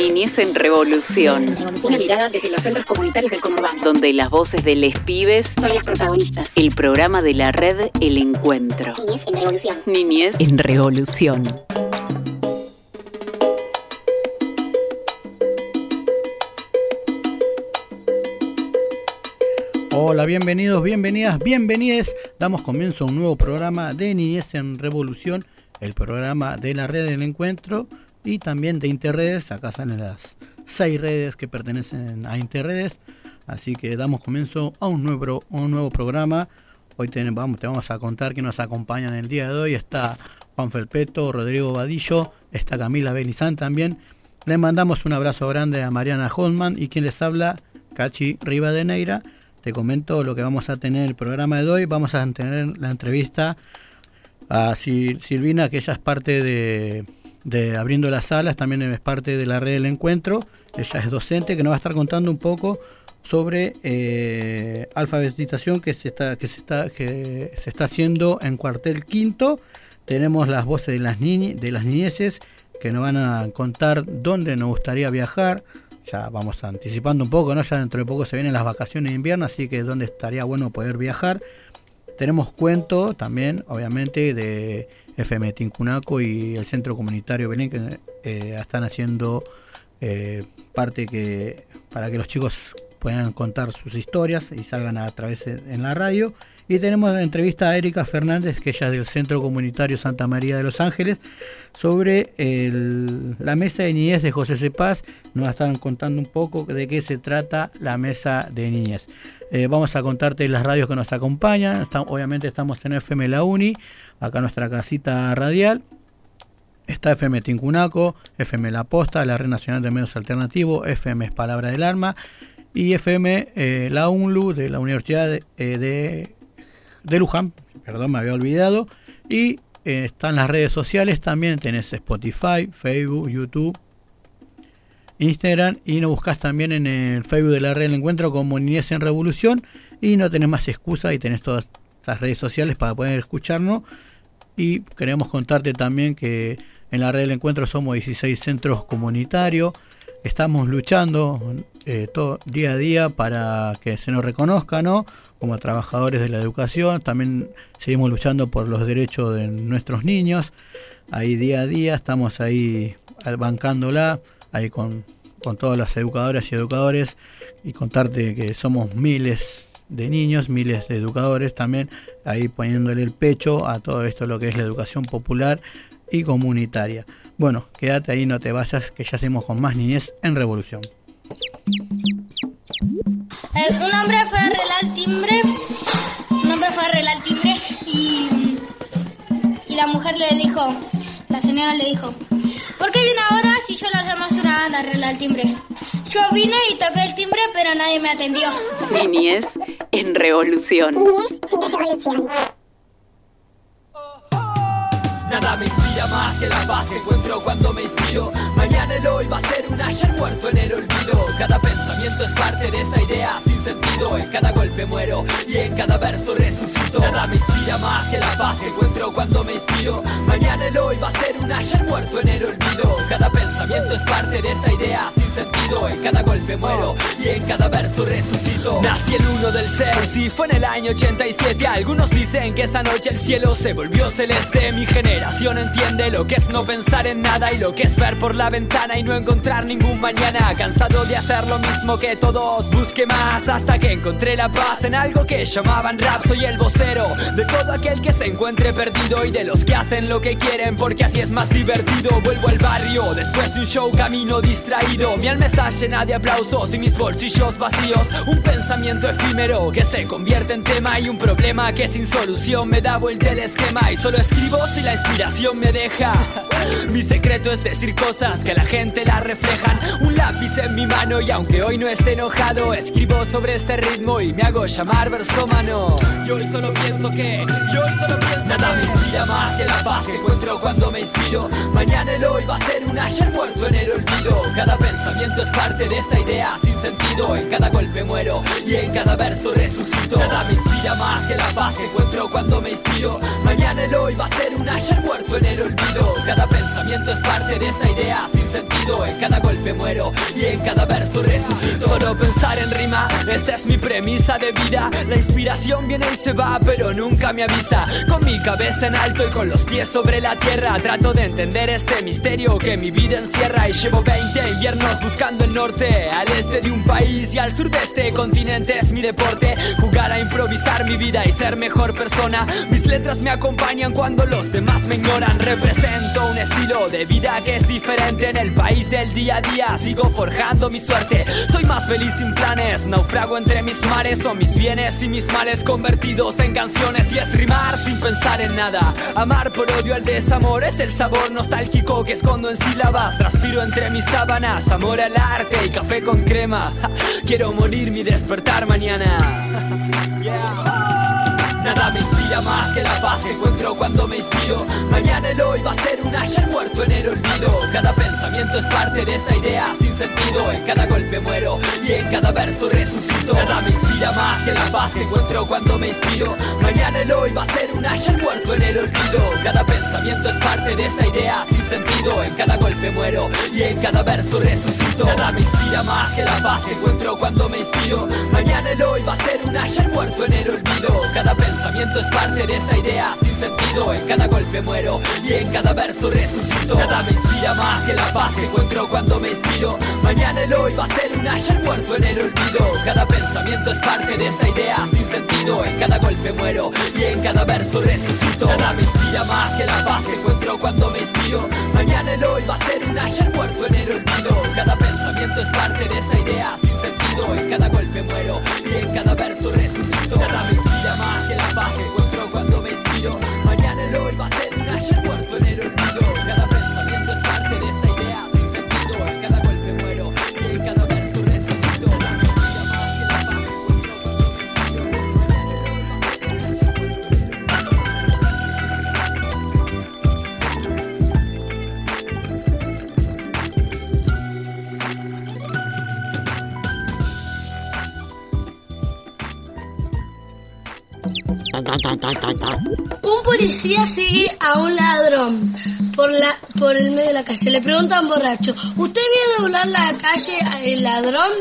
Niñez en Revolución. Una mirada desde los centros comunitarios del conurbano. Donde las voces de les pibes son las protagonistas. El programa de la red El Encuentro. Niñez en Revolución. Niñez en Revolución. Hola, bienvenidos, bienvenidas, bienvenides. Damos comienzo a un nuevo programa de Niñez en Revolución, el programa de la red del encuentro y también de Interredes. Acá salen las seis redes que pertenecen a Interredes. Así que damos comienzo a un nuevo, un nuevo programa. Hoy te vamos, te vamos a contar que nos acompañan el día de hoy. Está Juan Felpeto, Rodrigo Vadillo, está Camila Belizán también. Le mandamos un abrazo grande a Mariana Holman y quien les habla, Cachi Rivadeneira. Te comento lo que vamos a tener en el programa de hoy. Vamos a tener la entrevista a Silvina, que ella es parte de, de Abriendo las Salas, también es parte de la red del encuentro. Ella es docente que nos va a estar contando un poco sobre eh, alfabetización que se está que se está que se está haciendo en cuartel quinto. Tenemos las voces de las de las niñeces que nos van a contar dónde nos gustaría viajar. Ya vamos anticipando un poco, ¿no? Ya dentro de poco se vienen las vacaciones de invierno, así que dónde estaría bueno poder viajar. Tenemos cuento también, obviamente, de FM Tincunaco y el Centro Comunitario Belén, que eh, están haciendo eh, parte que para que los chicos puedan contar sus historias y salgan a través en la radio. Y tenemos la entrevista a Erika Fernández, que ella es del Centro Comunitario Santa María de los Ángeles, sobre la mesa de niñez de José Cepaz. Nos están contando un poco de qué se trata la mesa de niñez. Eh, vamos a contarte las radios que nos acompañan. obviamente estamos en FM La Uni, acá nuestra casita radial. Está FM Tincunaco, FM La Posta, la Red Nacional de Medios Alternativos, FM es Palabra del Arma y FM eh, La UNLU de la Universidad de, eh, de, Luján, perdón, me había olvidado. Y están las redes sociales también, tenés Spotify, Facebook, YouTube, Instagram y nos buscas también en el Facebook de la red del encuentro como Niñez en Revolución y no tenés más excusa y tenés todas estas redes sociales para poder escucharnos y queremos contarte también que en la red del encuentro somos 16 centros comunitarios, estamos luchando eh, todo, día a día para que se nos reconozca, ¿no? Como trabajadores de la educación, también seguimos luchando por los derechos de nuestros niños, ahí día a día estamos ahí bancándola ahí con, todas las educadoras y educadores y contarte que somos miles de niños, miles de educadores también, ahí poniéndole el pecho a todo esto lo que es la educación popular y comunitaria. Bueno, quédate ahí, no te vayas, que ya hacemos con más niñez en Revolución. un hombre fue a arreglar timbre, un hombre fue a arreglar timbre y, y la mujer le dijo, la señora le dijo, ¿Por qué viene ahora si yo la llamo una a arreglar el timbre? Yo vine y toqué el timbre, pero nadie me atendió. Niñez en revolución. Niñez en revolución. Nada me inspira más que la paz que encuentro cuando me inspiro. Mañana el hoy va a ser un ayer muerto en el olvido. Cada pensamiento es parte de esta idea sin sentido. En cada golpe muero y en cada verso resucito. Nada me inspira más que la paz que encuentro cuando me inspiro. Mañana el hoy va a ser un ayer muerto en el olvido. Cada pensamiento es parte de esta idea sin sentido. En cada golpe muero y en cada verso resucito. Nací el 1 del 6 y fue en el año 87. Algunos dicen que esa noche el cielo se volvió celeste. Mi generación generación entiende lo que es no pensar en nada y lo que es ver por la ventana y no encontrar ningún mañana. Cansado de hacer lo mismo que todos, busqué más hasta que encontré la paz en algo que llamaban rap. Soy el vocero de todo aquel que se encuentre perdido y de los que hacen lo que quieren porque así es más divertido. Vuelvo al barrio después de un show camino distraído. Mi alma está llena de aplausos y mis bolsillos vacíos. Un pensamiento efímero que se convierte en tema y un problema que sin solución me da vuelta el esquema y solo escribo si la inspiración me deja. Mi secreto es decir cosas que a la gente la reflejan. Un lápiz en mi mano y aunque hoy no esté enojado, escribo sobre este ritmo y me hago llamar versómano. Yo hoy solo pienso que, yo hoy solo pienso Nada me inspira más que la paz que encuentro cuando me inspiro. Mañana el hoy va a ser un ayer muerto en el olvido. Cada pensamiento es parte de esta idea sin sentido. En cada golpe muero y en cada verso resucito. Nada me inspira más que la paz que encuentro cuando me inspiro. Mañana el hoy va a ser un ayer muerto en el olvido. Cada pensamiento es parte de esta idea En cada golpe muero y en cada verso resucito. Solo pensar en rima, esa es mi premisa de vida. La inspiración viene y se va, pero nunca me avisa. Con mi cabeza en alto y con los pies sobre la tierra, trato de entender este misterio que mi vida encierra. Y llevo 20 inviernos buscando el norte, al este de un país y al sur de este continente es mi deporte. Jugar a improvisar mi vida y ser mejor persona. Mis letras me acompañan cuando los demás me ignoran. Represento un estilo de vida que es diferente en el país del día a día. Sigo forjando mi suerte. Soy más feliz sin planes. Naufrago entre mis mares. Son mis bienes y mis males convertidos en canciones. Y es rimar sin pensar en nada. Amar por odio al desamor es el sabor nostálgico que escondo en sílabas. Transpiro entre mis sábanas. Amor al arte y café con crema. Quiero morir mi despertar mañana. Nada me inspira más que la paz que encuentro cuando me inspiro. Mañana el hoy va a ser un ayer muerto en el olvido. Cada pensamiento es parte de esta idea sin sentido. En cada golpe muero y en cada verso resucito. Nada me inspira más que la paz que encuentro cuando me inspiro. Mañana el hoy va a ser un ayer muerto en el olvido. Cada pensamiento es parte de esta idea sin sentido. En cada golpe muero y en cada verso resucito. Nada me inspira más que la paz que encuentro cuando me inspiro. Mañana el hoy va a ser un ayer muerto en el olvido. Es parte de esta idea sin sentido. En cada golpe muero y en cada verso resucito. Nada me inspira más que la paz que encuentro cuando me inspiro. Mañana el hoy va a ser un ayer muerto en el olvido. Cada pensamiento es parte de esta idea sin sentido. En cada golpe muero y en cada verso resucito. Nada me inspira más que la paz que encuentro cuando me inspiro. Mañana el hoy va a ser un ayer muerto en el olvido. Cada pensamiento es parte de esta idea sin sentido. En cada golpe muero y en cada verso resucito. Policía sigue a un ladrón por la por el medio de la calle. Le pregunta a un borracho, ¿usted vio doblar la calle al ladrón?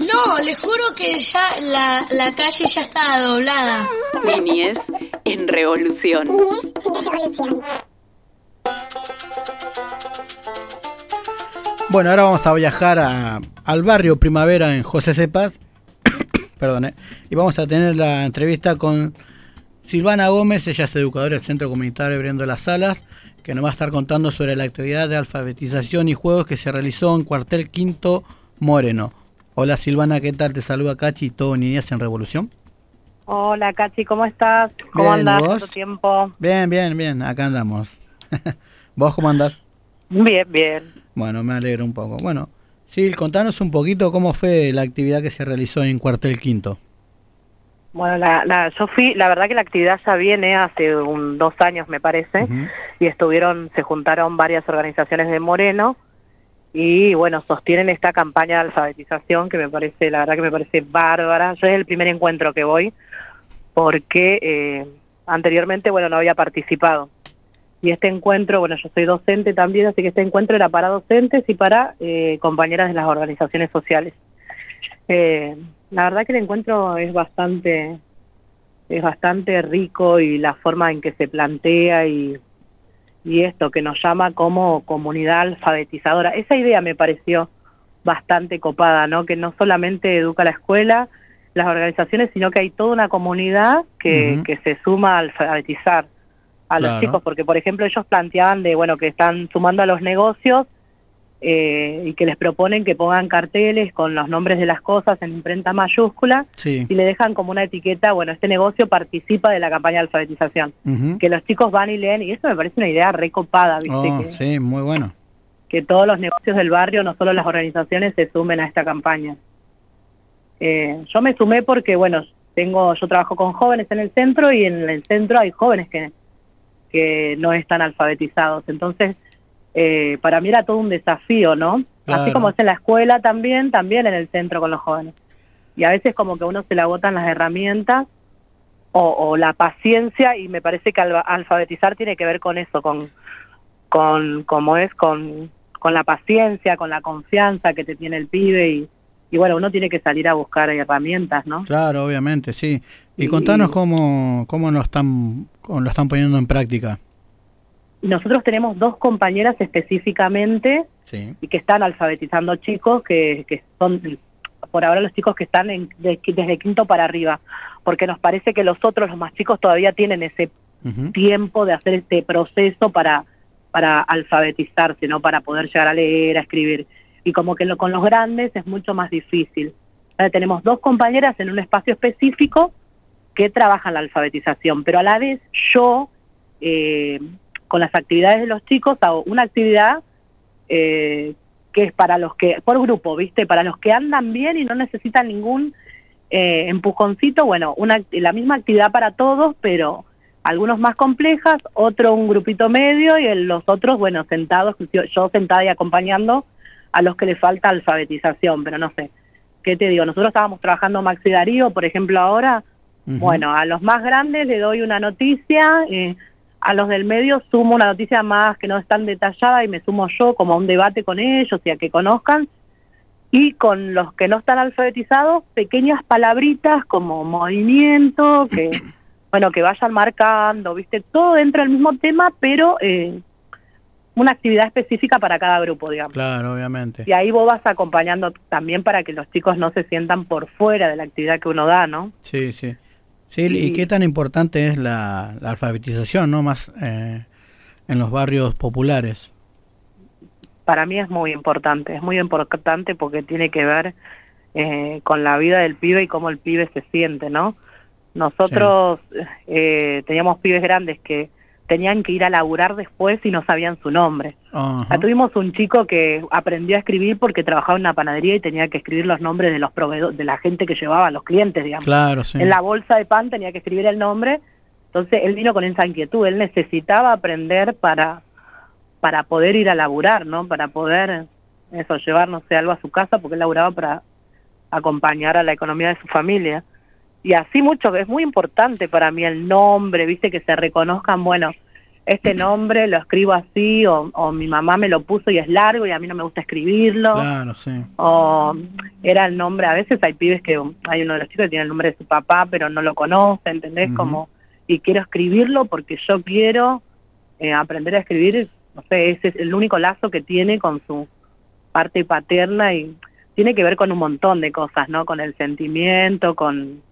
No, le juro que ya la, la calle ya estaba doblada. Niñez en revolución. Niñez en revolución. Bueno, ahora vamos a viajar a- al barrio Primavera en José Cepas. Perdón, ¿eh? Y vamos a tener la entrevista con Silvana Gómez, ella es educadora del Centro Comunitario Abriendo las Salas, que nos va a estar contando sobre la actividad de alfabetización y juegos que se realizó en Cuartel Quinto Moreno. Hola Silvana, ¿qué tal? Te saluda Cachi y todo Niñez en Revolución. Hola, Cachi, ¿cómo estás? ¿Cómo Bien, andás? ¿Cuánto tiempo? Bien, bien, bien, acá andamos. ¿Vos cómo andás? Bien, bien. Bueno, me alegro un poco. Bueno, Sil, contanos un poquito cómo fue la actividad que se realizó en Cuartel Quinto. Bueno, la, la, yo fui, la verdad que la actividad ya viene hace un, dos años, me parece, y estuvieron, se juntaron varias organizaciones de Moreno, y bueno, sostienen esta campaña de alfabetización que me parece, la verdad que me parece bárbara. Yo es el primer encuentro que voy, porque eh, anteriormente, bueno, no había participado. Y este encuentro, bueno, yo soy docente también, así que este encuentro era para docentes y para eh, compañeras de las organizaciones sociales. Eh, la verdad que el encuentro es bastante, es bastante rico y la forma en que se plantea y, y esto que nos llama como comunidad alfabetizadora. Esa idea me pareció bastante copada, ¿no? Que no solamente educa la escuela, las organizaciones, sino que hay toda una comunidad que, que se suma a alfabetizar a Claro. los chicos, porque por ejemplo ellos planteaban de, bueno, que están sumando a los negocios eh, y que les proponen que pongan carteles con los nombres de las cosas en imprenta mayúscula Sí. y le dejan como una etiqueta, bueno, este negocio participa de la campaña de alfabetización. Que los chicos van y leen, y eso me parece una idea recopada, ¿viste? Oh, que, sí, muy bueno. que todos los negocios del barrio, no solo las organizaciones, se sumen a esta campaña. Eh, yo me sumé porque, bueno, tengo, yo trabajo con jóvenes en el centro y en el centro hay jóvenes que, que no están alfabetizados. Entonces, eh, para mí era todo un desafío, ¿no? Claro. Así como es en la escuela también, también en el centro con los jóvenes. Y a veces como que a uno se le agotan las herramientas o, o la paciencia y me parece que alfabetizar tiene que ver con eso, con, con como es con, con la paciencia, con la confianza que te tiene el pibe y, y bueno, uno tiene que salir a buscar herramientas, ¿no? Claro, obviamente, sí. Y Y- contanos cómo, cómo lo están, cómo lo están poniendo en práctica. Nosotros tenemos dos compañeras específicamente Sí. y que están alfabetizando chicos que, que son por ahora los chicos que están en- de- desde quinto para arriba, porque nos parece que los otros, los más chicos, todavía tienen ese tiempo de hacer este proceso para, para alfabetizarse, ¿no? Para poder llegar a leer, a escribir. Y como que lo- con los grandes es mucho más difícil. Ahora tenemos dos compañeras en un espacio específico que trabajan la alfabetización, pero a la vez yo, eh, con las actividades de los chicos, hago una actividad eh, que es para los que, por grupo, ¿viste? Para los que andan bien y no necesitan ningún eh, empujoncito, bueno, una, la misma actividad para todos, pero algunos más complejas, otro un grupito medio y los otros, bueno, sentados, yo, yo sentada y acompañando a los que les falta alfabetización, pero no sé, ¿qué te digo? Nosotros estábamos trabajando Maxi Darío, por ejemplo, ahora, bueno, a los más grandes le doy una noticia, eh, a los del medio sumo una noticia más que no es tan detallada y me sumo yo como a un debate con ellos y a que conozcan. Y con los que no están alfabetizados, pequeñas palabritas como movimiento, que bueno, que vayan marcando, viste, todo dentro del mismo tema, pero eh, una actividad específica para cada grupo, digamos. Claro, obviamente. Y ahí vos vas acompañando también para que los chicos no se sientan por fuera de la actividad que uno da, ¿no? Sí, sí. Sí, y Y- qué tan importante es la, la alfabetización, ¿no? Más eh, en los barrios populares. para mí es muy importante, es muy importante porque tiene que ver eh, con la vida del pibe y cómo el pibe se siente, ¿no? Nosotros eh, teníamos pibes grandes que tenían que ir a laburar después y no sabían su nombre. Ah, tuvimos un chico que aprendió a escribir porque trabajaba en una panadería y tenía que escribir los nombres de los proveedores, de la gente que llevaba a los clientes, digamos. Claro, sí. En la bolsa de pan tenía que escribir el nombre. Entonces él vino con esa inquietud, él necesitaba aprender para, para poder ir a laburar, ¿no? Para poder, eso, llevar, no sé, algo a su casa, porque él laburaba para acompañar a la economía de su familia. Y así mucho, es muy importante para mí el nombre, viste, que se reconozcan, bueno, este nombre lo escribo así, o, o mi mamá me lo puso y es largo y a mí no me gusta escribirlo Claro, sí. o era el nombre, a veces hay pibes que hay uno de los chicos que tiene el nombre de su papá, pero no lo conoce, ¿entendés? Ujú. Como, y quiero escribirlo porque yo quiero eh, aprender a escribir, no sé, ese es el único lazo que tiene con su parte paterna y tiene que ver con un montón de cosas, ¿no? Con el sentimiento, con,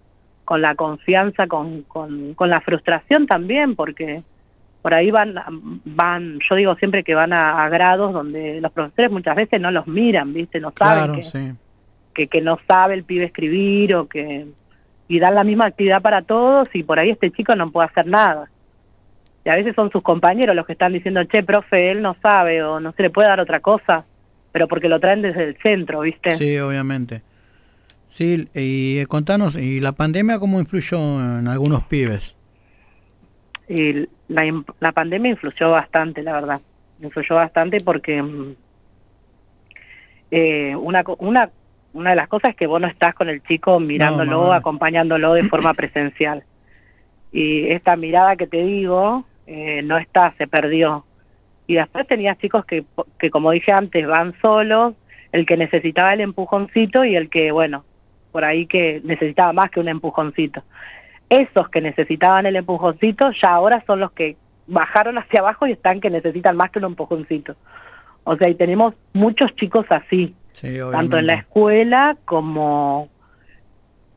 con la confianza, con, con, con la frustración también, porque por ahí van, van, yo digo siempre que van a, a grados donde los profesores muchas veces no los miran, ¿viste? No saben Claro, que, sí. que, que no sabe el pibe escribir o que... Y dan la misma actividad para todos y por ahí este chico no puede hacer nada. Y a veces son sus compañeros los que están diciendo, che, profe, él no sabe o no se le puede dar otra cosa, pero porque lo traen desde el centro, ¿viste? Sí, obviamente. Sí, y eh, contanos, ¿y la pandemia cómo influyó en algunos pibes? Y la, pandemia influyó bastante, la verdad. Influyó bastante porque mm, eh, una, una, una de las cosas es que vos no estás con el chico mirándolo, mamá. acompañándolo de forma presencial. Y esta mirada que te digo, eh, no está, se perdió. Y después tenías chicos que, que, como dije antes, van solos, el que necesitaba el empujoncito y el que, bueno, por ahí que necesitaba más que un empujoncito esos que necesitaban el empujoncito ya ahora son los que bajaron hacia abajo y están que necesitan más que un empujoncito. O sea, y tenemos muchos chicos así, Sí, tanto en la escuela como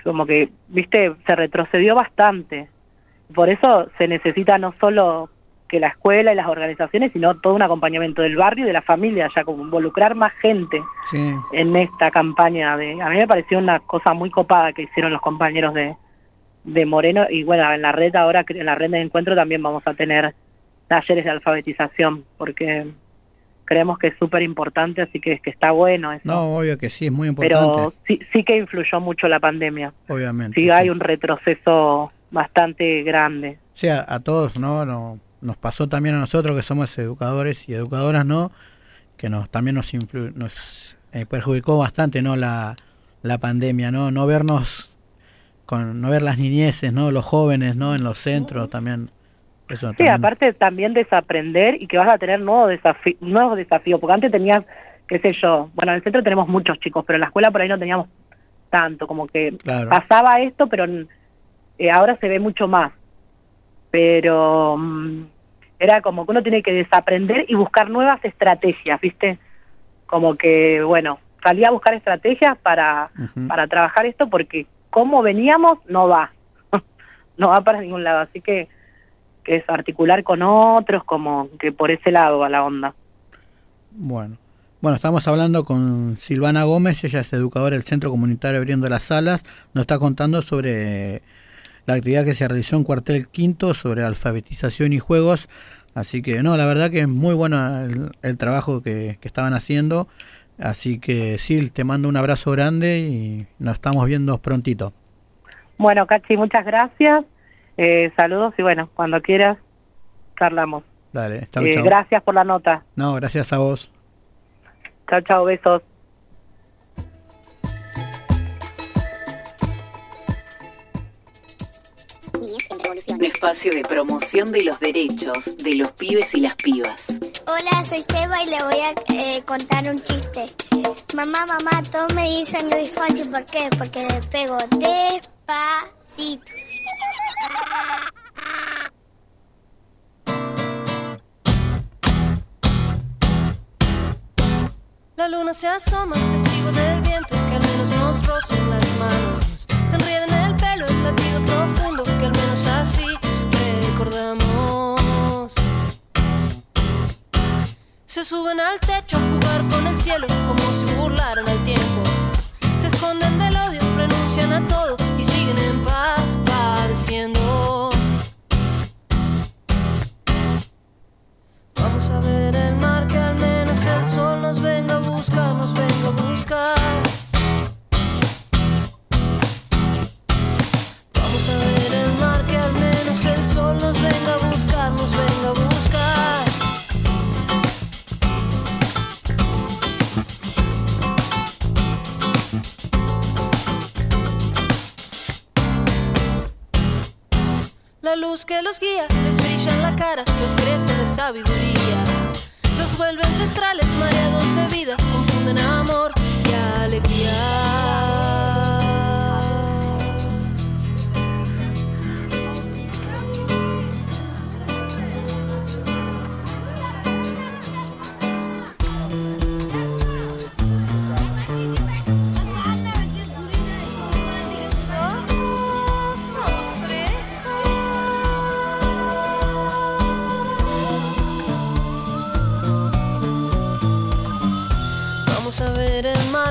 como que, viste, se retrocedió bastante. Por eso se necesita no solo que la escuela y las organizaciones, sino todo un acompañamiento del barrio y de la familia, ya como involucrar más gente Sí, en esta campaña de a mí me pareció una cosa muy copada que hicieron los compañeros de, de Moreno y bueno en la red ahora en la red de encuentro también vamos a tener talleres de alfabetización porque creemos que es súper importante así que, que está bueno eso no, obvio que sí, es muy importante. pero sí, sí que influyó mucho la pandemia obviamente. sí sí. hay un retroceso bastante grande O sea, a todos, ¿no? No- Nos pasó también a nosotros que somos educadores y educadoras, ¿no? Que nos también nos, influ- nos eh, perjudicó bastante, ¿no? La, la pandemia, ¿no? No vernos, con, no ver las niñeces, ¿no? Los jóvenes, ¿no? En los centros también. Eso Sí, también- aparte también desaprender y que vas a tener nuevos, desafi- nuevos desafíos, porque antes tenías, qué sé yo, bueno, en el centro tenemos muchos chicos, pero en la escuela por ahí no teníamos tanto, como que Claro. pasaba esto, pero eh, ahora se ve mucho más. Pero mm, era como que uno tiene que desaprender y buscar nuevas estrategias, ¿viste? Como que, bueno, salía a buscar estrategias para, para trabajar esto porque como veníamos no va, no va para ningún lado, así que que es articular con otros, como que por ese lado va la onda. Bueno. Bueno, estamos hablando con Silvana Gómez, ella es educadora del Centro Comunitario Abriendo las Salas, nos está contando sobre la actividad que se realizó en Cuartel Quinto sobre alfabetización y juegos, así que no, la verdad que es muy bueno el, el trabajo que, que estaban haciendo, así que Sil, te mando un abrazo grande y nos estamos viendo prontito. Bueno, Cachi, muchas gracias, eh, saludos y bueno, cuando quieras charlamos. Dale, chau, Eh, chau. gracias por la nota. No, gracias a vos. Chao, chao, besos. Espacio de promoción de los derechos de los pibes y las pibas. Hola, soy Seba y le voy a eh, contar un chiste. Mamá, mamá, todos me dicen Luis Fonsi, ¿por qué? Porque le pego despacito. La luna se asoma, es testigo del viento que al menos nos roza en las suben al techo a jugar con el cielo como si burlaran al tiempo. Se esconden del odio, renuncian a todo y siguen en paz padeciendo. Vamos a ver el mar que al menos el sol nos venga a buscar, nos venga a buscar. Vamos a ver el mar que al menos el sol nos venga a buscar, nos venga a buscar. Luz que los guía les brilla en la cara, los crece de sabiduría. Los vuelve ancestrales, mareados de vida, confunden amor y alegría.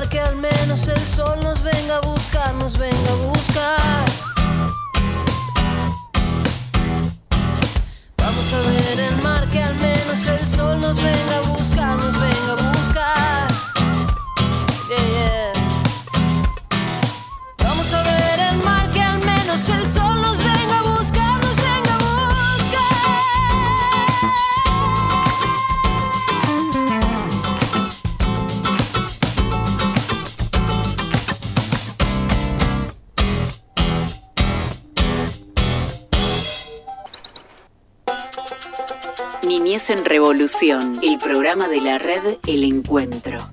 Que al menos el sol nos venga a buscar, nos venga a buscar. Vamos a ver el mar que al menos el sol nos venga a buscar, el programa de la red El Encuentro.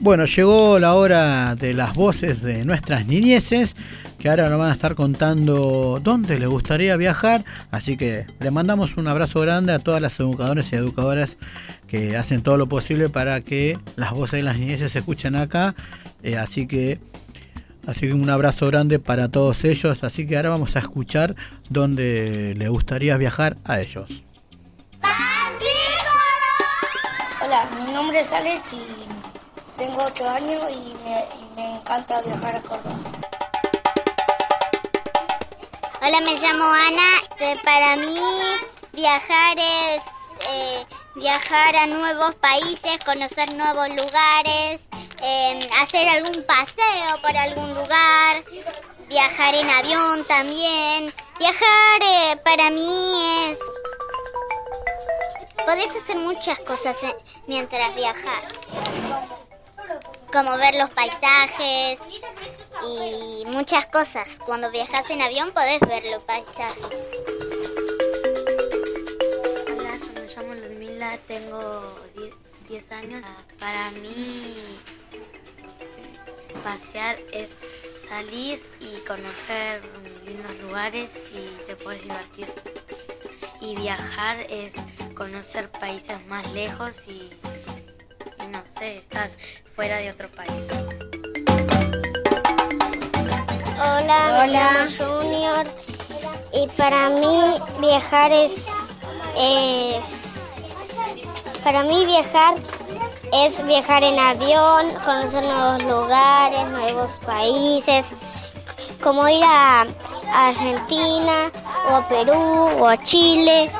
Bueno, llegó la hora de las voces de nuestras niñeces, que ahora nos van a estar contando dónde les gustaría viajar. Así que le mandamos un abrazo grande a todas las educadoras y educadoras que hacen todo lo posible para que las voces de las niñeces se escuchen acá. Eh, así que Así que un abrazo grande para todos ellos. Así que ahora vamos a escuchar dónde le gustaría viajar a ellos. Nombre es Alex y tengo 8 años y me, y me encanta viajar a Córdoba. Hola, me llamo Ana. Para mí viajar es eh, viajar a nuevos países, conocer nuevos lugares, eh, hacer algún paseo por algún lugar, viajar en avión también. Viajar eh, para mí es... Podés hacer muchas cosas eh, mientras viajas. Como ver los paisajes y muchas cosas. Cuando viajas en avión podés ver los paisajes. tengo 10 años. Para mí, pasear es salir y conocer lindos lugares y te puedes divertir. Y viajar es conocer países más lejos y, y no sé, estás fuera de otro país. Hola, me llamo Junior y para mí viajar es, es para mí viajar es viajar en avión, conocer nuevos lugares, nuevos países, como ir a Argentina o a Perú o a Chile.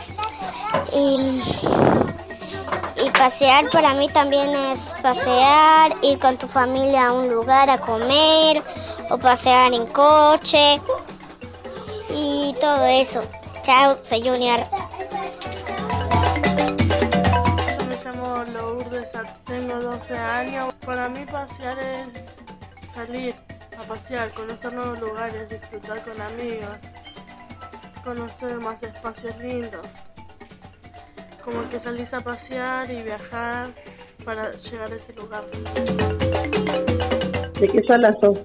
Y, y pasear para mí también es pasear, ir con tu familia a un lugar a comer o pasear en coche y todo eso. Chao, soy Junior. Yo me llamo Lourdes, tengo 12 años. Para mí pasear es salir a pasear, conocer nuevos lugares, disfrutar con amigos, conocer más espacios lindos. Como que salís a pasear y viajar para llegar a ese lugar. ¿De qué sala sos?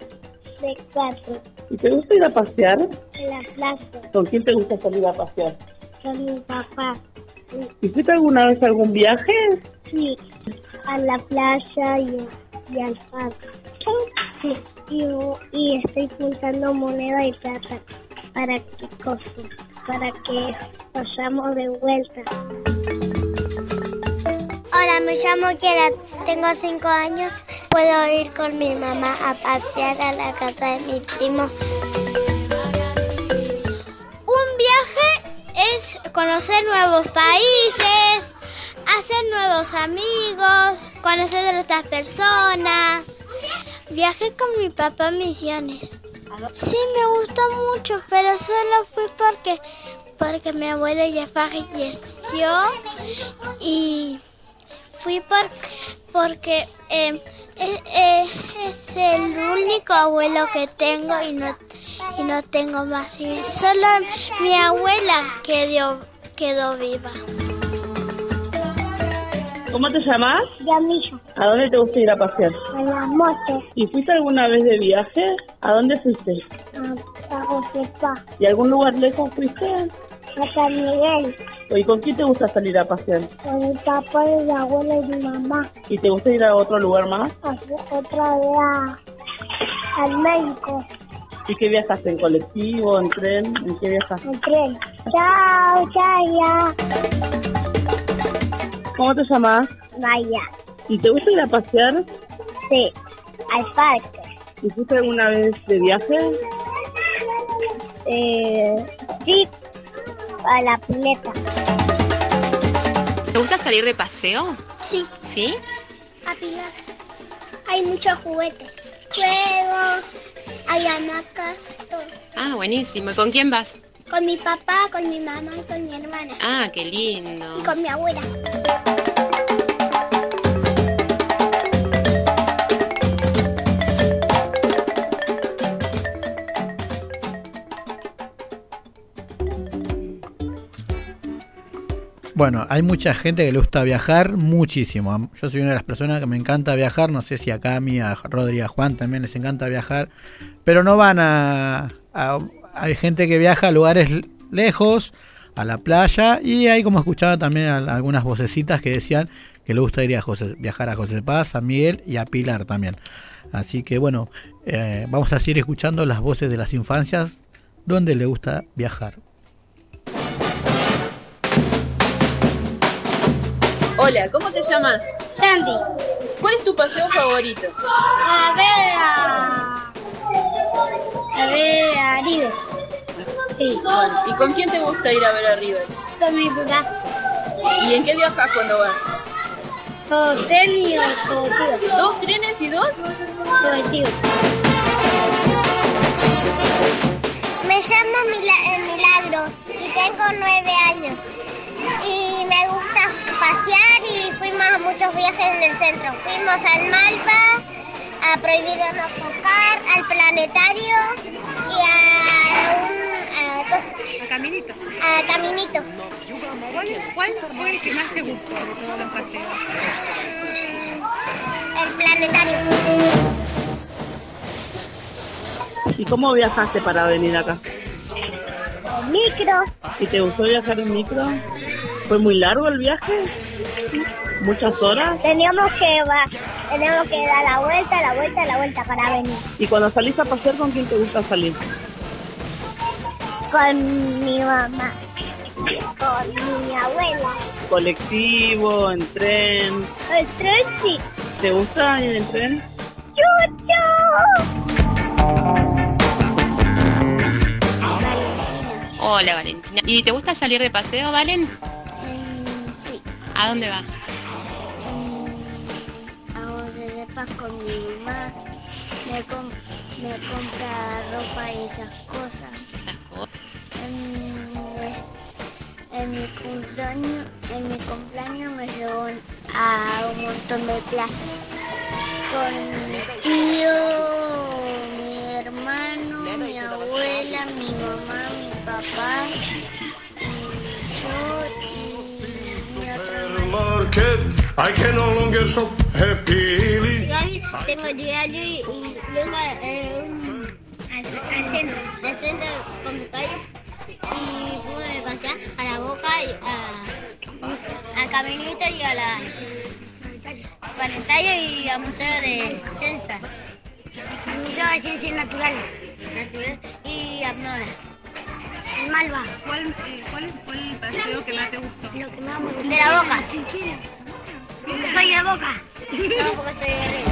De cuatro, ¿Y te gusta ir a pasear? en la plaza, ¿Con quién te gusta salir a pasear? con mi papá. ¿Y fuiste alguna vez algún viaje? Sí, a la playa y, y al parque. Sí, y, y estoy juntando moneda y plata. ¿Para qué cosa? Para que vayamos de vuelta. Hola, me llamo Kiera, tengo cinco años. Puedo ir con mi mamá a pasear a la casa de mi primo. Un viaje es conocer nuevos países, hacer nuevos amigos, conocer a otras personas. Viajé con mi papá a Misiones. Sí, me gustó mucho, pero solo fui porque, porque mi abuelo ya falleció y fui por, porque eh, eh, eh, es el único abuelo que tengo y no, y no tengo más. Y solo mi abuela quedó, quedó viva. ¿Cómo te llamas? ¿A dónde te gusta ir a pasear? en la moto, ¿Y fuiste alguna vez de viaje? ¿A dónde fuiste? a Josepa, ¿Y a algún lugar lejos fuiste? a San Miguel, ¿Y con quién te gusta salir a pasear? con mi papá y mi abuela y mi mamá. ¿Y te gusta ir a otro lugar más? A- Otra vez a- al médico, ¿Y qué viajas? ¿En colectivo? ¿En tren? ¿En qué viajas? en tren. Chao, chao, ya. ¿Cómo te llamas? Vaya, ¿Y te gusta ir a pasear? sí, al parque. ¿Y fuiste alguna vez de viaje? Eh, sí, a la pileta. ¿Te gusta salir de paseo? Sí, ¿Sí? a Pilar. Hay muchos juguetes. Juegos, hay hamacas, todo. Ah, buenísimo. ¿Y con quién vas? Con mi papá, con mi mamá y con mi hermana. Ah, qué lindo. Y con mi abuela. Bueno, hay mucha gente que le gusta viajar muchísimo. Yo soy una de las personas que me encanta viajar. No sé si a Cami, a Rodri, a Juan también les encanta viajar. Pero no van a, Hay gente que viaja a lugares lejos, a la playa. Y hay como escuchaba también algunas vocecitas que decían que le gusta ir a José, viajar a José Paz, a Miguel y a Pilar también. Así que bueno, eh, vamos a seguir escuchando las voces de las infancias donde le gusta viajar. Hola, ¿cómo te llamas? Sandy, ¿Cuál es tu paseo favorito? a ver a... A ver a River. Sí, Bueno, ¿y con quién te gusta ir a ver a River? con mi papá. ¿Y en qué viajas cuando vas? Hotel y colectivo. ¿Dos trenes y dos? Colectivo. Me llamo Mila- eh, Milagros y tengo nueve años. Y me gusta pasear y fuimos a muchos viajes en el centro. Fuimos al Malva, a Prohibido No Tocar, al Planetario y a, un- a, cos- ¿A Caminito? a Caminito. ¿Cuál, ¿Cuál fue el que más te gustó de todos los paseos? El planetario. ¿Y cómo viajaste para venir acá? El micro. ¿Y te gustó viajar en micro? ¿Fue muy largo el viaje? ¿Muchas horas? Teníamos que, va- teníamos que dar la vuelta, la vuelta, la vuelta para venir. ¿Y cuando salís a pasear, con quién te gusta salir? Con mi mamá. Con mi abuela. ¿Colectivo, en tren? El tren sí. ¿Te gusta ir en tren? ¡Chucho! Hola Valentina. ¿Y te gusta salir de paseo, Valen? ¿A dónde vas? Hago de sepas con mi mamá. Me, com- me compra ropa y esas cosas. En, en mi cumpleaños, en mi cumpleaños me llevó a un montón de plazas. Con mi tío, mi hermano, mi abuela, mi mamá, mi papá, y yo y. market. I can no longer shop happily. Tengo diario y vengo eh, del centro con mi calle y pude pasear a la boca y a, al caminito y a la planetario y al museo de ciencia. Museo de ciencias naturales. Y a Nora. El Malva. ¿Cuál, cuál fue el paseo que más te gustó? Lo que más me gusta. De la boca. Porque soy de boca. No, porque soy de arriba.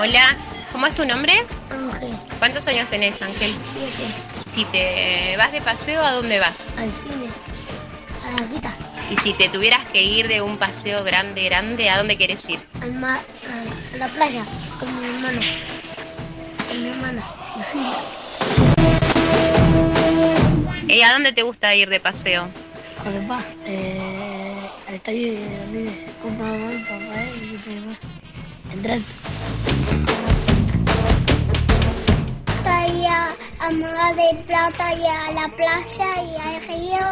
Hola, ¿cómo es tu nombre? Ángel. ¿Cuántos años tenés, Ángel? Siete. Si te vas de paseo, ¿a dónde vas? Al cine. A la quita. Y si te tuvieras que ir de un paseo grande, grande, ¿a dónde quieres ir? Al mar, a la playa. Con mi hermano. Sí. ¿Y a dónde te gusta ir de paseo? Joder, pa. Eh, al estadio de River. Con mamá, papá y mi hermano. Entrar. Y a, a Mar de Plata y a la playa y al río.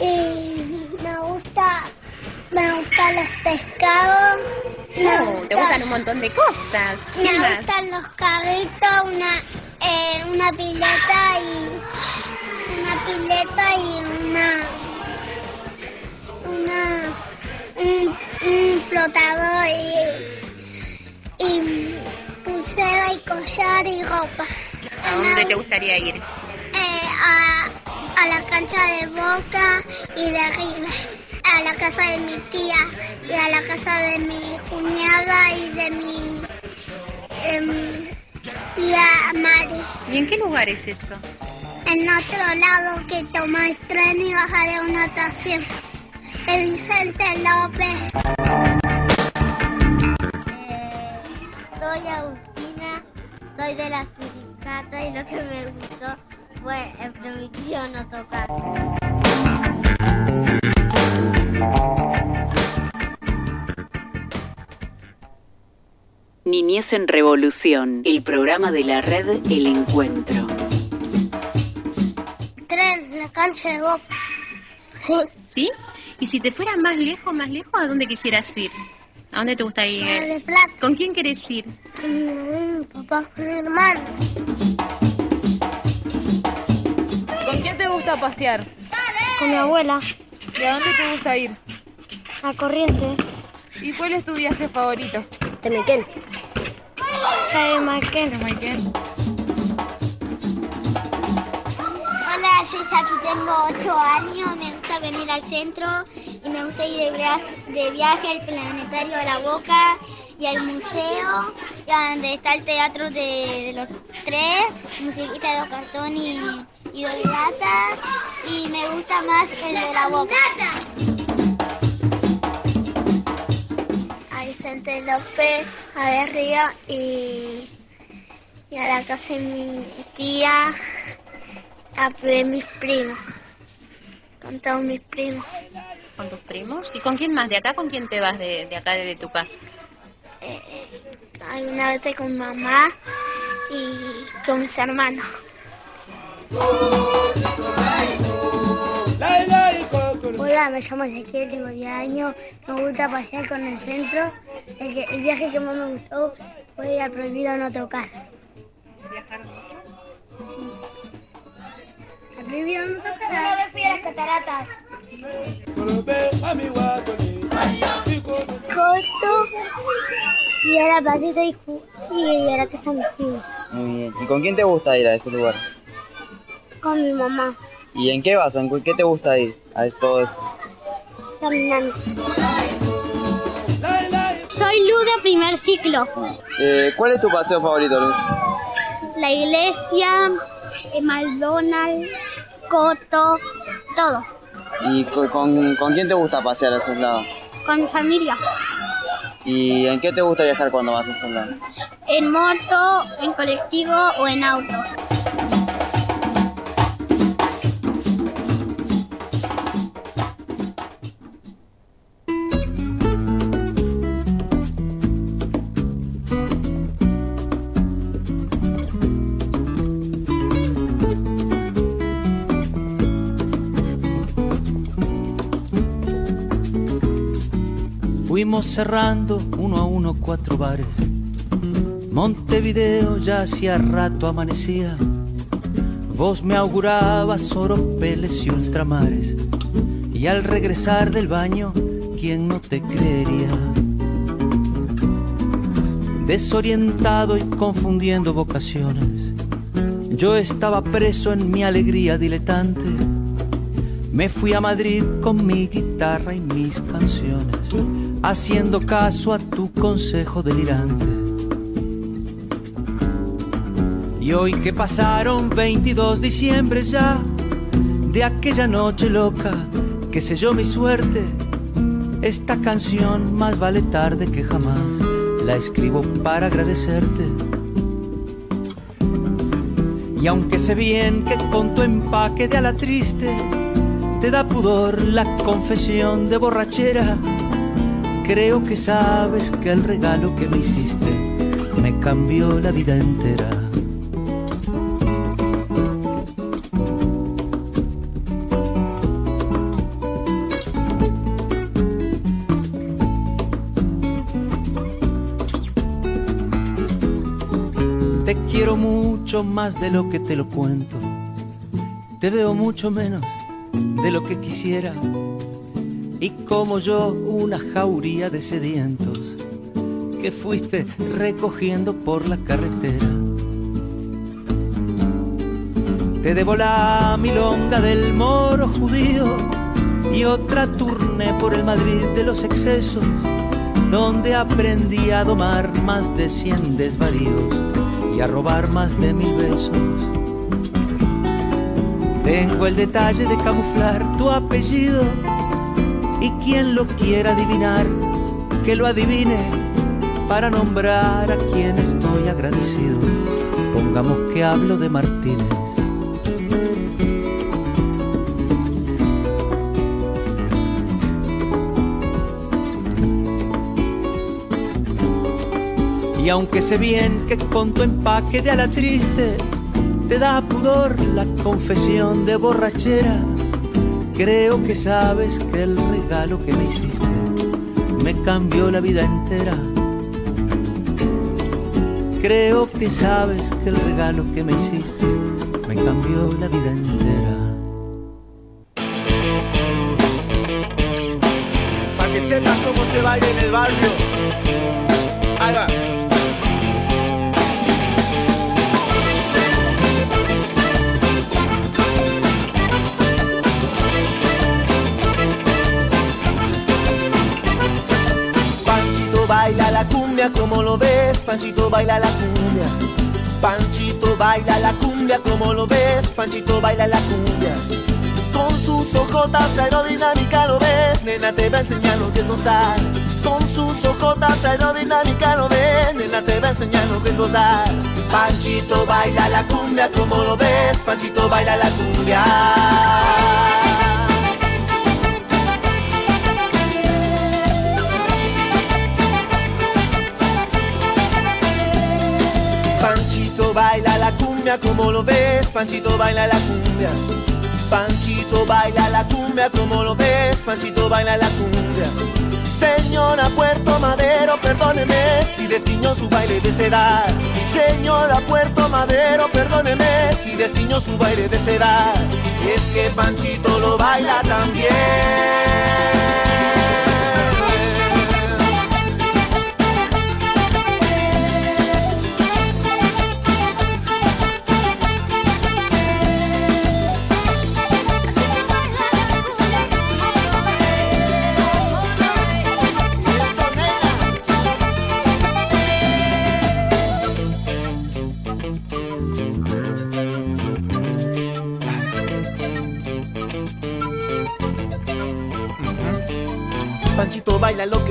Y me gusta, me gustan los pescados. Me Oh, gusta- te gustan un montón de cosas. ¿Qué Me más? gustan los carritos, una, eh, una pileta y una pileta y una una un, un flotador y, y pulsera y collar y ropa. ¿A dónde te gustaría ir? Eh, a, a la cancha de Boca y de River, a la casa de mi tía y a la casa de mi cuñada y de mi, de mi tía Mari. ¿Y en qué lugar es eso? En otro lado que toma el tren y baja de una estación. De Vicente López. soy Agustina, soy de la sindicato y lo que me gustó fue el permitido no tocar. Niñez en Revolución, el programa de la red El Encuentro. Tren, la cancha de Boca. ¿Sí? ¿Y si te fueras más lejos, más lejos, a dónde quisieras ir? ¿A dónde te gusta ir? Mar del Plata. ¿Con quién querés ir? Con mi papá, con mi hermano. ¿Con quién te gusta pasear? Con mi abuela. ¿Y a dónde te gusta ir? A Corriente. ¿Y cuál es tu viaje favorito? De Maiquén. De Maiquén. ¿De Maiquén? Hola, soy Jackie, tengo 8 años, me gusta venir al centro y me gusta ir de, via- de viaje al planetario a la boca y al museo, y a donde está el teatro de, de los tres, musiquita de dos cartón y, y lata, y me gusta más el de la boca. A Vicente López, a Berrío y, y a la casa de mi tía a mis primos. Con todos mis primos. ¿Con tus primos? ¿Y con quién más? ¿De acá con quién te vas de, de acá, de tu casa? Alguna vez con mamá y con mis hermanos. Hola, me llamo Ezequiel, tengo 10 años, me gusta pasear con el centro. El, que- el viaje que más me gustó fue ir al prohibido no tocar. ¿Viajar mucho? Sí. Al prohibido no tocar. Una vez fui a las cataratas. Coto y a la placita y, y a la casa de. Muy bien. ¿Y con quién te gusta ir a ese lugar? Con mi mamá, ¿Y en qué vas? ¿En qué te gusta ir a todo eso? caminando. Soy Lu de primer ciclo. Eh, ¿Cuál es tu paseo favorito, Luz? La iglesia, el McDonald's, Coto, todo. ¿Y co- con, con quién te gusta pasear a esos lados? Con mi familia. ¿Y en qué te gusta viajar cuando vas a esos lados? En moto, en colectivo o en auto. Fuimos cerrando uno a uno cuatro bares. Montevideo ya hacía rato amanecía. Vos me augurabas oropeles y ultramares. Y al regresar del baño, ¿quién no te creería? Desorientado y confundiendo vocaciones. Yo estaba preso en mi alegría diletante. Me fui a Madrid con mi guitarra y mis canciones, haciendo caso a tu consejo delirante. Y hoy que pasaron 22 diciembre ya, de aquella noche loca que selló mi suerte, esta canción más vale tarde que jamás, la escribo para agradecerte. Y aunque sé bien que con tu empaque de ala triste te da pudor la confesión de borrachera, creo que sabes que el regalo que me hiciste me cambió la vida entera. Te quiero mucho más de lo que te lo cuento. Te veo mucho menos de lo que quisiera. Y como yo, una jauría de sedientos que fuiste recogiendo por la carretera. Te debo la milonga del moro judío y otra turné por el Madrid de los excesos, donde aprendí a domar más de cien desvaríos y a robar más de mil besos. Tengo el detalle de camuflar tu apellido y quien lo quiera adivinar, que lo adivine para nombrar a quien estoy agradecido. Pongamos que hablo de Martínez. Y aunque sé bien que con tu empaque de ala triste te da pudor la confesión de borrachera, creo que sabes que el regalo que me hiciste me cambió la vida entera. Creo que sabes que el regalo que me hiciste me cambió la vida entera. Para que sepas cómo se baila en el barrio. Baila la cumbia como lo ves, Panchito baila la cumbia. Con sus ojotas aerodinámica lo ves, nena te va a enseñar lo que es gozar. Con sus ojotas aerodinámica lo ves, nena te va a enseñar lo que es gozar. Panchito baila la cumbia como lo ves, Panchito baila la cumbia. Como lo ves? Panchito baila la cumbia. Panchito baila la cumbia, como lo ves? Panchito baila la cumbia. Señora Puerto Madero, perdóneme si desciñó su baile de seda. Señora Puerto Madero, perdóneme si desciñó su baile de seda. Es que Panchito lo baila también.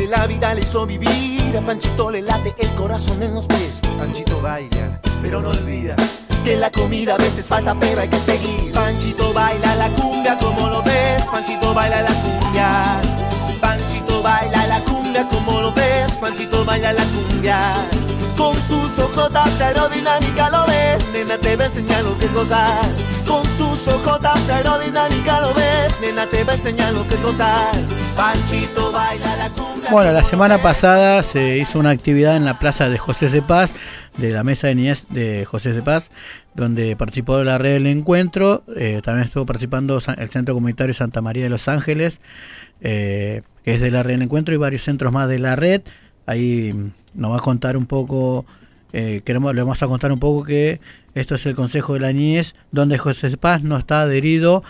La vida le hizo vivir. A Panchito le late el corazón en los pies. Panchito baila, pero no olvida que la comida a veces falta, pero hay que seguir. Panchito baila la cumbia como lo ves. Panchito baila la cumbia. Aerodinámica lo ves. Nena te va a enseñar lo que es gozar. Con sus ojotas aerodinámica lo ves. Nena te va a enseñar lo que es gozar. Panchito baila la cumbia. Bueno, la semana pasada se hizo una actividad en la plaza de José de Paz, de la mesa de niñez de José de Paz, donde participó de la red del encuentro. eh, también estuvo participando el Centro Comunitario Santa María de los Ángeles, eh, es de la red del encuentro, y varios centros más de la red. Ahí mm, nos va a contar un poco, eh, queremos, le vamos a contar un poco que esto es el Consejo de la Niñez, donde José de Paz no está adherido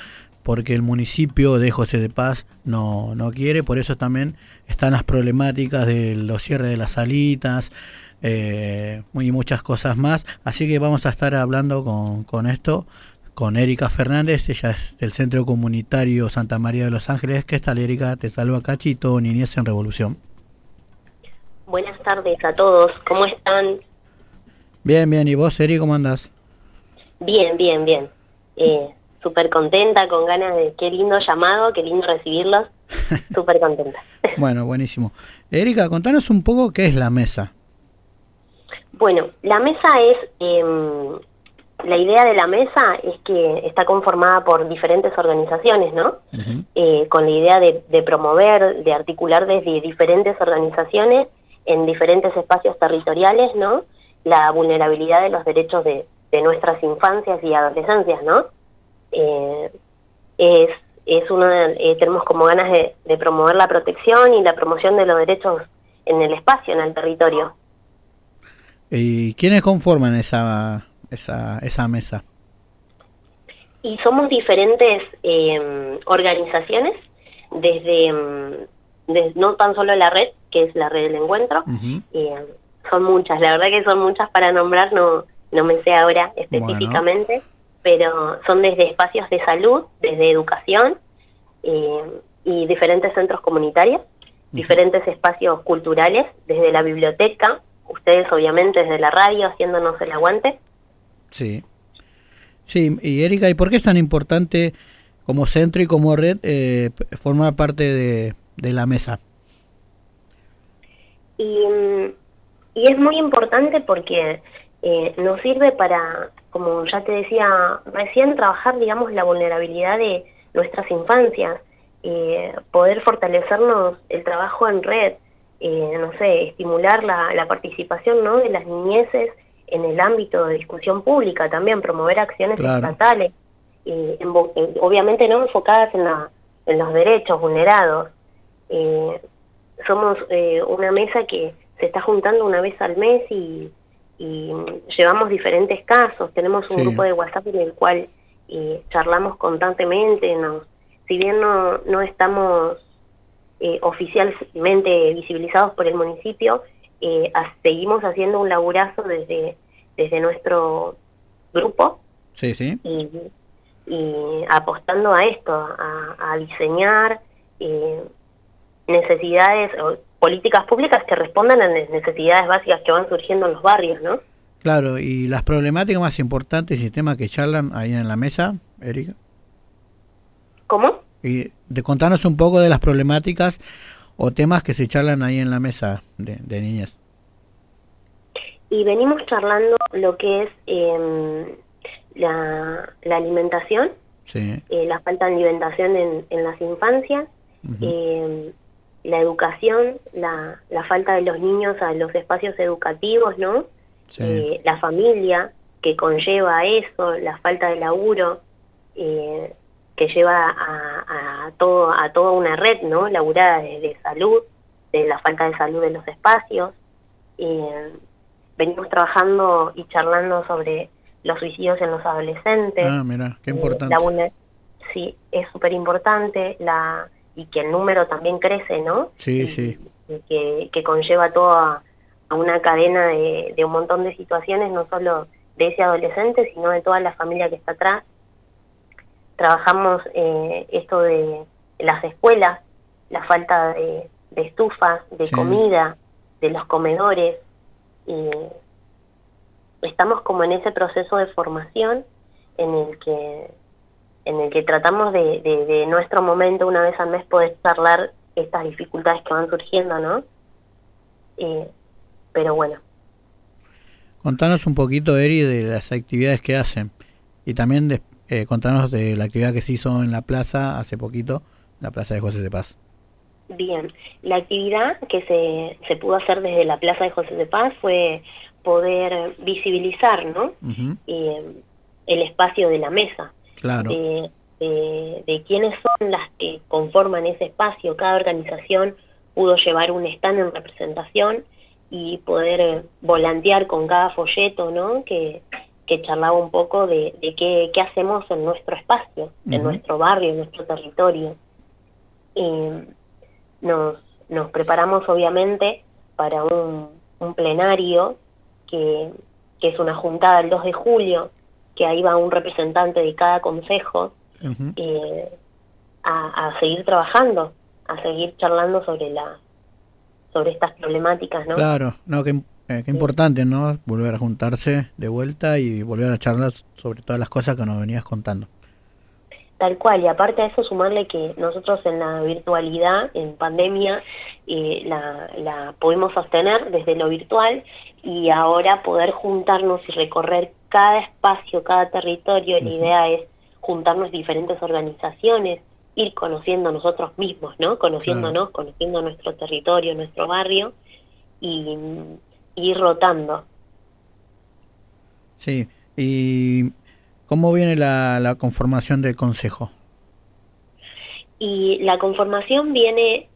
porque el municipio de José de Paz no, no quiere, por eso también están las problemáticas de los cierres de las salitas eh, y muchas cosas más. Así que vamos a estar hablando con, con esto con Erika Fernández, ella es del Centro Comunitario Santa María de los Ángeles. ¿Qué tal Erika? Te saluda Cachito, Niñez en Revolución. Buenas tardes a todos, ¿cómo están? Bien, bien, ¿y vos Eri, cómo andás? Bien, bien, bien. Eh, Súper contenta, con ganas de... Qué lindo llamado, qué lindo recibirlos. Súper contenta. Bueno, buenísimo. Erika, contanos un poco qué es la mesa. Bueno, la mesa es... em, la idea de la mesa es que está conformada por diferentes organizaciones, ¿no? Eh, con la idea de, de promover, de articular desde diferentes organizaciones en diferentes espacios territoriales, ¿no? La vulnerabilidad de los derechos de, de nuestras infancias y adolescencias, ¿no? Eh, es, es una, de- eh, tenemos como ganas de, de promover la protección y la promoción de los derechos en el espacio, en el territorio. ¿Y quiénes conforman esa, esa, esa mesa? Y somos diferentes eh, organizaciones, desde, mm, no tan solo la red, que es la red del encuentro, eh, son muchas, la verdad que son muchas para nombrar, no, no me sé ahora específicamente, pero son desde espacios de salud, desde educación eh, y diferentes centros comunitarios, diferentes espacios culturales, desde la biblioteca, ustedes obviamente desde la radio haciéndonos el aguante. Sí. Sí, y Erika, ¿y por qué es tan importante como centro y como red eh, formar parte de, de la mesa? Y, mm, y es muy importante porque eh, nos sirve para, como ya te decía recién, trabajar, digamos, la vulnerabilidad de nuestras infancias, eh, poder fortalecernos el trabajo en red, eh, no sé, estimular la, la participación ¿no? de las niñeces en el ámbito de discusión pública también, promover acciones Claro. estatales, eh, en obviamente no enfocadas en, la- en los derechos vulnerados. Somos eh, una mesa que se está juntando una vez al mes y, y llevamos diferentes casos. Tenemos un Sí. grupo de WhatsApp en el cual eh, charlamos constantemente. Nos, si bien no, no estamos eh, oficialmente visibilizados por el municipio, eh, seguimos haciendo un laburazo desde, desde nuestro grupo Sí, sí. y, y apostando a esto, a, a diseñar eh, necesidades o políticas públicas que respondan a las necesidades básicas que van surgiendo en los barrios, ¿no? Claro, y las problemáticas más importantes y temas que charlan ahí en la mesa, Erika. ¿Cómo? Y de contarnos un poco de las problemáticas o temas que se charlan ahí en la mesa de, de niñas. Y venimos charlando lo que es eh, la, la alimentación, Sí. eh, la falta de alimentación en, en las infancias, eh, la educación, la, la falta de los niños a los espacios educativos, ¿no? Sí. Eh, la familia que conlleva eso, la falta de laburo, eh, que lleva a, a, todo, a toda una red, ¿no? Laburada de, de salud, de la falta de salud en los espacios. Eh, venimos trabajando y charlando sobre los suicidios en los adolescentes. Ah, mira, qué Eh, importante. la sí, es súper importante la y que el número también crece, ¿no? Sí, sí. Y que, que conlleva toda a una cadena de, de un montón de situaciones, no solo de ese adolescente, sino de toda la familia que está atrás. Trabajamos eh, esto de las escuelas, la falta de, de estufas, de Sí. comida, de los comedores. Y estamos como en ese proceso de formación en el que en el que tratamos de, de, de nuestro momento una vez al mes poder charlar estas dificultades que van surgiendo, ¿no? Eh, pero bueno, Contanos un poquito, Eri, de las actividades que hacen. Y también de, eh, contanos de la actividad que se hizo en la plaza hace poquito, la plaza de José de Paz. bien. La actividad que se, se pudo hacer desde la Plaza de José de Paz fue poder visibilizar, ¿no? Eh, el espacio de la mesa. Claro. de, de- de quiénes son las que conforman ese espacio. Cada organización pudo llevar un stand en representación y poder eh, volantear con cada folleto, ¿no? Que, que charlaba un poco de, de qué, qué hacemos en nuestro espacio, en nuestro barrio, en nuestro territorio. Y nos, nos preparamos obviamente para un, un plenario que, que es una juntada el 2 de julio, que ahí va un representante de cada consejo eh, a, a seguir trabajando, a seguir charlando sobre la sobre estas problemáticas, ¿no? Claro, no, qué, eh, qué importante, ¿no? Volver a juntarse de vuelta y volver a charlar sobre todas las cosas que nos venías contando. Tal cual, y aparte a eso sumarle que nosotros en la virtualidad, en pandemia, eh, la, la pudimos sostener desde lo virtual y ahora poder juntarnos y recorrer cada espacio, cada territorio, la idea es juntarnos diferentes organizaciones, ir conociendo nosotros mismos, ¿no? Conociéndonos, conociendo nuestro territorio, nuestro barrio y, y ir rotando. Sí, y ¿cómo viene la, la conformación del consejo? y la conformación viene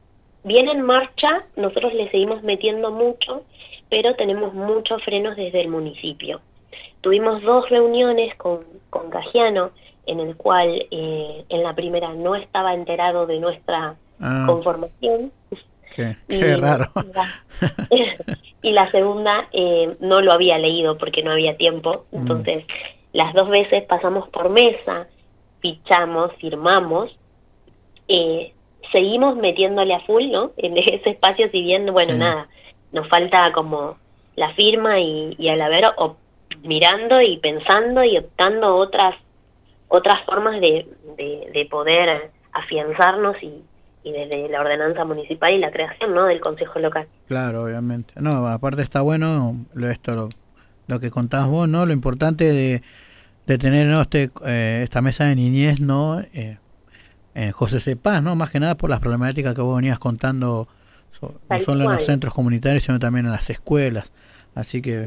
viene en marcha, nosotros le seguimos metiendo mucho, pero tenemos muchos frenos desde el municipio. Tuvimos dos reuniones con, con Cajiano, en el cual eh, en la primera no estaba enterado de nuestra Ah. conformación Qué, y, raro. y la segunda eh, no lo había leído porque no había tiempo, Mm. entonces las dos veces pasamos por mesa, fichamos, firmamos, eh, seguimos metiéndole a full, ¿no? En ese espacio, si bien, bueno, Sí. nada, nos falta como la firma y, y al haber mirando y pensando y optando otras otras formas de, de, de poder afianzarnos y, y desde la ordenanza municipal y la creación, ¿no? Del consejo local. Claro, obviamente. No, aparte está bueno lo, esto, lo, lo que contás vos, ¿no? Lo importante de, de tener ¿no? este, eh, esta mesa de niñez, ¿no? Eh, en José C. Paz, ¿no? Más que nada por las problemáticas que vos venías contando, so- no solo en los centros comunitarios, sino también en las escuelas. Así que,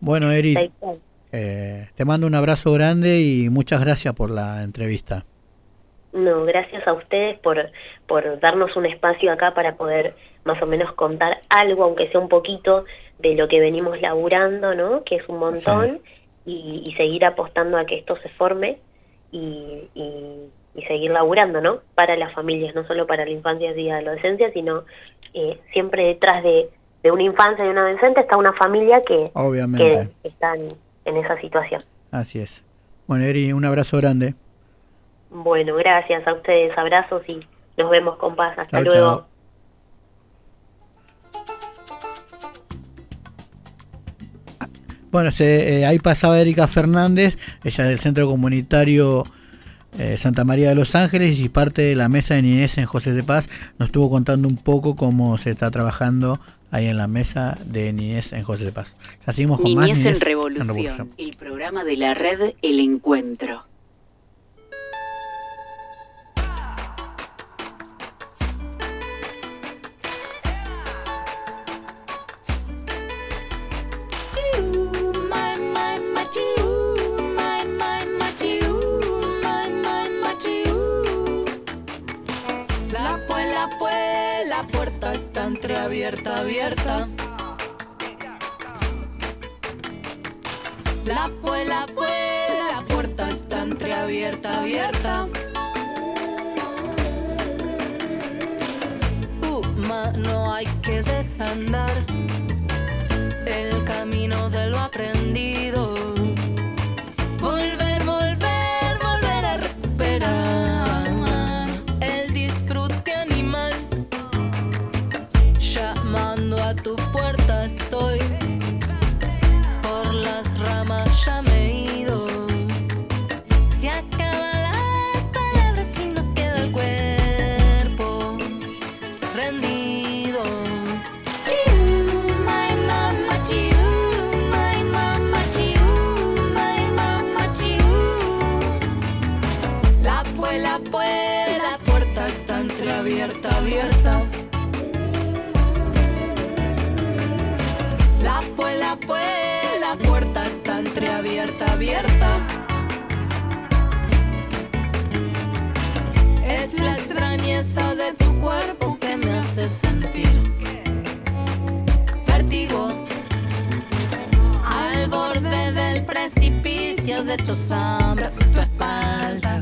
bueno, Eri, eh, te mando un abrazo grande y muchas gracias por la entrevista. No, gracias a ustedes por, por darnos un espacio acá para poder más o menos contar algo, aunque sea un poquito, de lo que venimos laburando, ¿no? Que es un montón, y, y seguir apostando a que esto se forme y, y- y seguir laburando, ¿no? Para las familias, no solo para la infancia y la adolescencia, sino eh, siempre detrás de, de una infancia y un adolescente está una familia que, Obviamente. que está en, en esa situación. Así es. Bueno, Eri, un abrazo grande. Bueno, gracias a ustedes, abrazos y nos vemos con paz. Hasta Chau, luego. chau. Bueno, se, eh, ahí pasaba Erika Fernández, ella es del Centro Comunitario eh, Santa María de los Ángeles y parte de la mesa de niñez en José de Paz. Nos estuvo contando un poco cómo se está trabajando ahí en la mesa de Niñez en José de Paz. Seguimos con Niñez, más en, revolución, el programa de la red El Encuentro. Que abierta. Es la extrañeza de tu cuerpo que me hace sentir vértigo al borde del precipicio de tus sombras y tu espalda.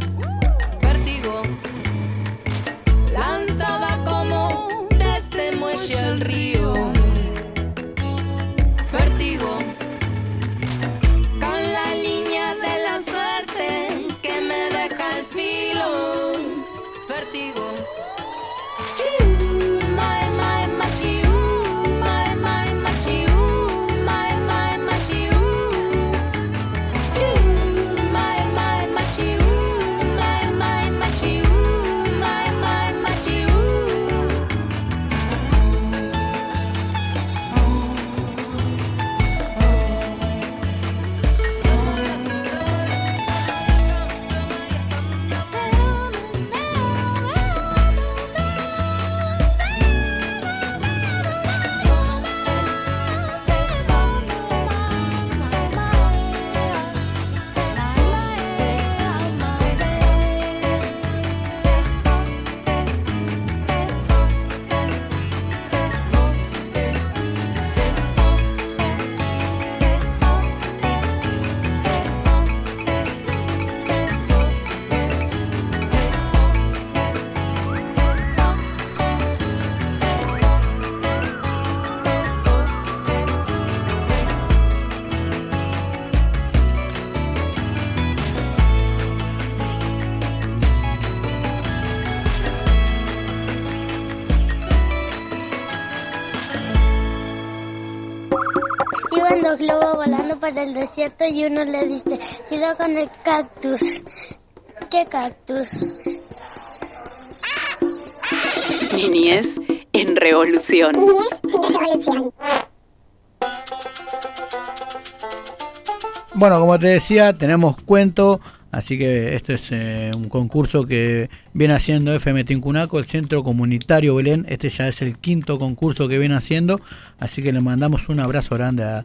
Por el desierto y uno le dice, cuidado con el cactus. ¿Qué cactus? Niñez en revolución. Bueno, como te decía, tenemos cuento, así que este es eh, un concurso que viene haciendo FM Tincunaco, el Centro Comunitario Belén. Este ya es el quinto concurso que viene haciendo, así que le mandamos un abrazo grande a,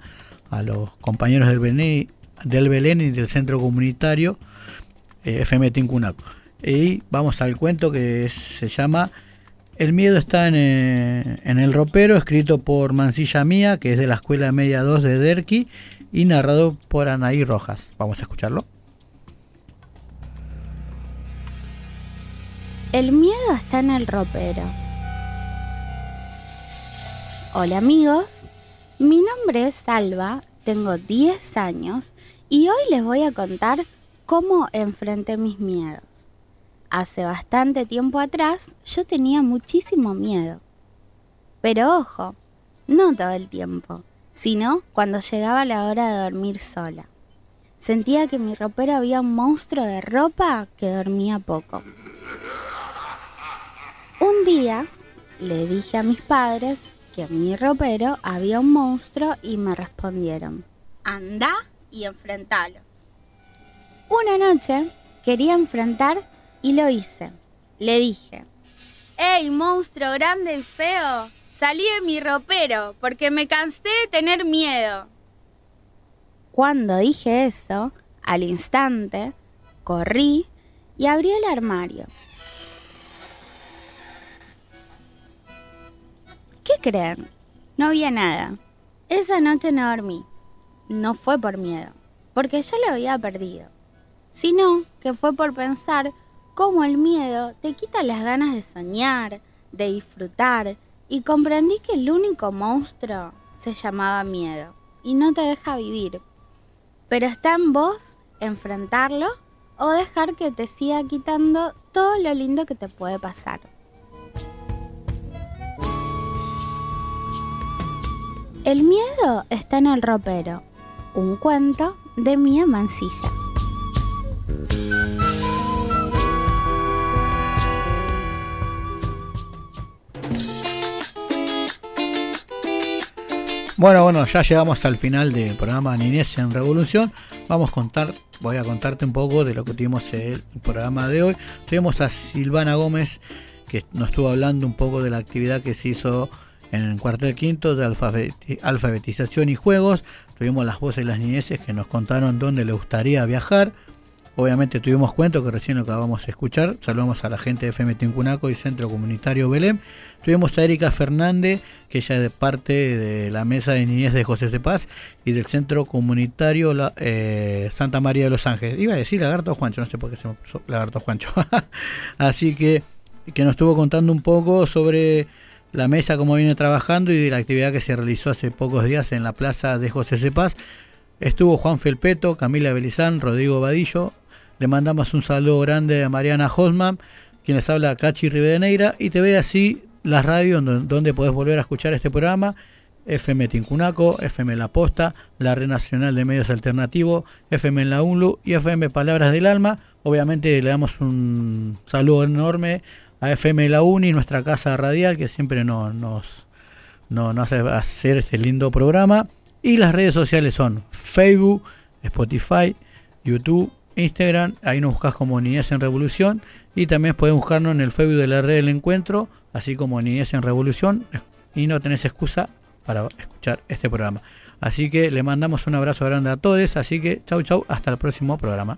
a los compañeros del Belén, y del Centro Comunitario eh, FM Tincunaco. Y vamos al cuento que se llama El miedo está en, eh, en el ropero, escrito por Mancilla Mía, que es de la Escuela Media 2 de Derqui, y narrado por Anaí Rojas. Vamos a escucharlo. El miedo está en el ropero. Hola amigos, mi nombre es Salva, tengo 10 años y hoy les voy a contar cómo enfrenté mis miedos. Hace bastante tiempo atrás yo tenía muchísimo miedo. Pero ojo, no todo el tiempo, sino cuando llegaba la hora de dormir sola. Sentía que mi ropero había un monstruo de ropa que dormía poco. Un día le dije a mis padres que en mi ropero había un monstruo y me respondieron, anda y enfrentalos. Una noche quería enfrentar y lo hice. Le dije, ¡Ey, monstruo grande y feo! Salí de mi ropero porque me cansé de tener miedo. Cuando dije eso, al instante, corrí y abrí el armario. ¿Qué creen? No había nada. Esa noche no dormí. No fue por miedo, porque ya lo había perdido, sino que fue por pensar cómo el miedo te quita las ganas de soñar, de disfrutar, y comprendí que el único monstruo se llamaba miedo y no te deja vivir. Pero está en vos enfrentarlo o dejar que te siga quitando todo lo lindo que te puede pasar. El miedo está en el ropero, un cuento de Mía Mancilla. Bueno, bueno, ya llegamos al final del programa Niñez en Revolución. Vamos a contar, voy a contarte un poco de lo que tuvimos en el programa de hoy. Tuvimos a Silvana Gómez, que nos estuvo hablando un poco de la actividad que se hizo en el cuartel quinto de alfabetización y juegos. Tuvimos las voces de las niñeces que nos contaron dónde le gustaría viajar. Obviamente tuvimos cuento que recién lo acabamos de escuchar. Saludamos a la gente de FM Tincunaco y Centro Comunitario Belém. Tuvimos a Erika Fernández, que ella es parte de la Mesa de Niñez de José de Paz y del Centro Comunitario eh, Santa María de los Ángeles. Iba a decir Lagarto Juancho, no sé por qué se me puso Lagarto Juancho. Así que, que nos estuvo contando un poco sobre la mesa, cómo viene trabajando y de la actividad que se realizó hace pocos días en la plaza de José de Paz. Estuvo Juan Felpeto, Camila Belizán, Rodrigo Vadillo, le mandamos un saludo grande a Mariana Hosman, quien les habla Cachi Rivedeneira, y te ve así las radios donde, donde podés volver a escuchar este programa. FM Tincunaco, FM La Posta, la Red Nacional de Medios Alternativos, FM en la UNLU y FM Palabras del Alma. Obviamente le damos un saludo enorme a FM La Uni, nuestra casa radial, que siempre nos, nos, nos hace hacer este lindo programa. Y las redes sociales son Facebook, Spotify, YouTube, Instagram, ahí nos buscas como Niñez en Revolución y también puedes buscarnos en el Facebook de la red del encuentro, así como Niñez en Revolución y no tenés excusa para escuchar este programa. Así que le mandamos un abrazo grande a todos, así que chau chau, hasta el próximo programa.